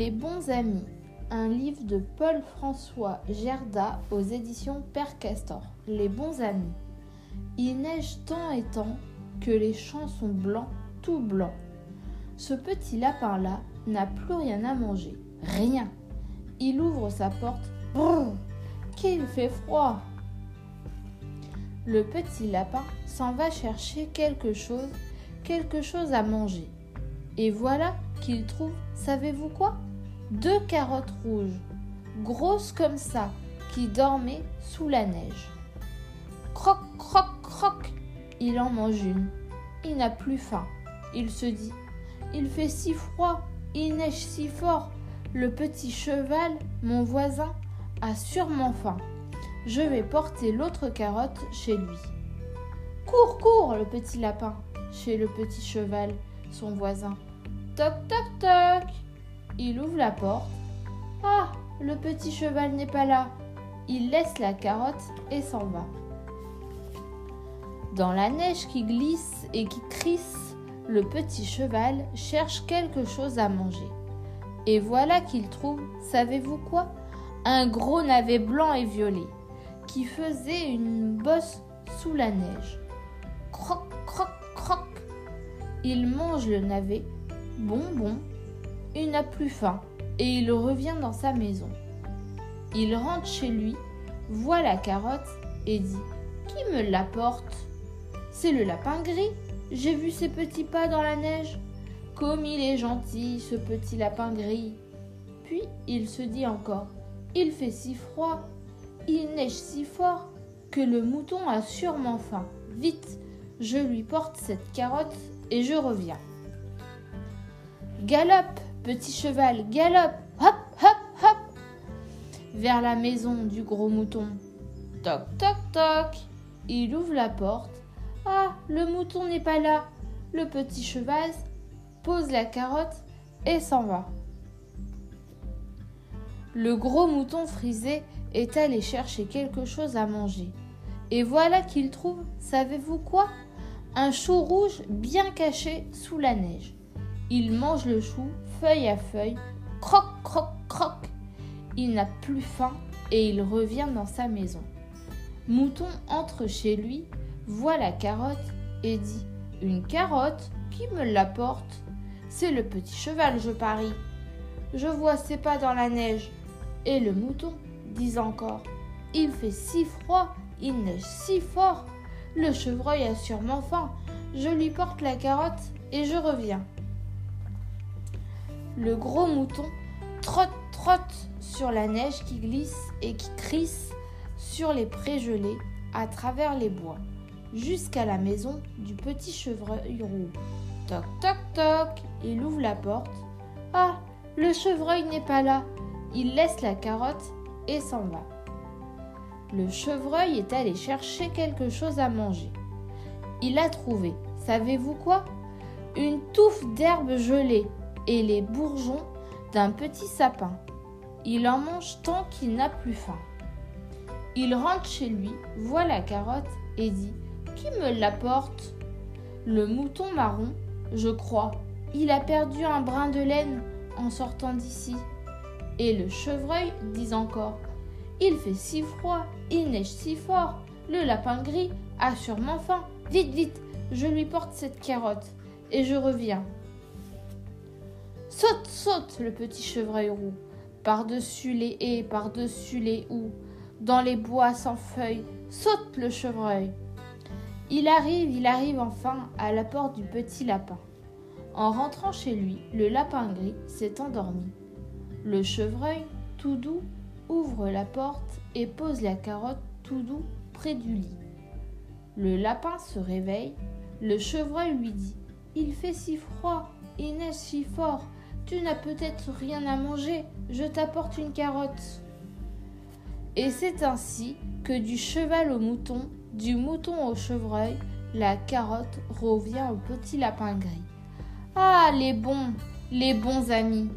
Les bons amis, un livre de Paul-François Gerda aux éditions Père Castor. Les bons amis. Il neige tant et tant que les champs sont blancs, tout blancs. Ce petit lapin-là n'a plus rien à manger, rien. Il ouvre sa porte. Brrr, qu'il fait froid. Le petit lapin s'en va chercher quelque chose, quelque chose à manger. Et voilà qu'il trouve, savez-vous quoi? Deux carottes rouges, grosses comme ça, qui dormaient sous la neige. Croc, croc, croc, il en mange une. Il n'a plus faim. Il se dit, il fait si froid, il neige si fort. Le petit cheval, mon voisin, a sûrement faim. Je vais porter l'autre carotte chez lui. Cours, cours, le petit lapin, chez le petit cheval, son voisin. Toc, toc, toc. Il ouvre la porte. Ah, le petit cheval n'est pas là. Il laisse la carotte et s'en va. Dans la neige qui glisse et qui crisse, le petit cheval cherche quelque chose à manger. Et voilà qu'il trouve, savez-vous quoi? Un gros navet blanc et violet qui faisait une bosse sous la neige. Croc, croc, croc. Il mange le navet Bon, bon, il n'a plus faim et il revient dans sa maison. Il rentre chez lui, voit la carotte et dit Qui me l'apporte? C'est le lapin gris. J'ai vu ses petits pas dans la neige. Comme il est gentil, ce petit lapin gris. Puis il se dit encore Il fait si froid, il neige si fort que le mouton a sûrement faim. Vite, je lui porte cette carotte et je reviens. Galope, petit cheval, galope, hop, hop, hop, vers la maison du gros mouton. Toc, toc, toc. Il ouvre la porte. Ah, le mouton n'est pas là. Le petit cheval pose la carotte et s'en va. Le gros mouton frisé est allé chercher quelque chose à manger. Et voilà qu'il trouve, savez-vous quoi? Un chou rouge bien caché sous la neige. Il mange le chou feuille à feuille, croc, croc, croc. Il n'a plus faim et il revient dans sa maison. Mouton entre chez lui, voit la carotte et dit Une carotte Qui me l'apporte C'est le petit cheval, je parie. Je vois ses pas dans la neige. Et le mouton dit encore Il fait si froid, il neige si fort. Le chevreuil a sûrement faim. Je lui porte la carotte et je reviens. Le gros mouton trotte, trotte sur la neige qui glisse et qui crisse sur les prés gelés à travers les bois, jusqu'à la maison du petit chevreuil roux. Toc, toc, toc, il ouvre la porte. Ah, le chevreuil n'est pas là. Il laisse la carotte et s'en va. Le chevreuil est allé chercher quelque chose à manger. Il a trouvé, savez-vous quoi? Une touffe d'herbe gelée et les bourgeons d'un petit sapin. Il en mange tant qu'il n'a plus faim. Il rentre chez lui, voit la carotte et dit Qui me l'apporte? Le mouton marron, je crois. Il a perdu un brin de laine en sortant d'ici. Et le chevreuil dit encore Il fait si froid, il neige si fort. Le lapin gris a sûrement faim. Vite, vite, je lui porte cette carotte et je reviens. Saute, saute, le petit chevreuil roux, par-dessus les haies, par-dessus les houes, dans les bois sans feuilles, saute le chevreuil. Il arrive, il arrive enfin à la porte du petit lapin. En rentrant chez lui, le lapin gris s'est endormi. Le chevreuil, tout doux, ouvre la porte et pose la carotte tout doux près du lit. Le lapin se réveille, le chevreuil lui dit Il fait si froid, il neige si fort, tu n'as peut-être rien à manger, je t'apporte une carotte. Et c'est ainsi que du cheval au mouton, du mouton au chevreuil, la carotte revient au petit lapin gris. Ah, les bons, les bons amis,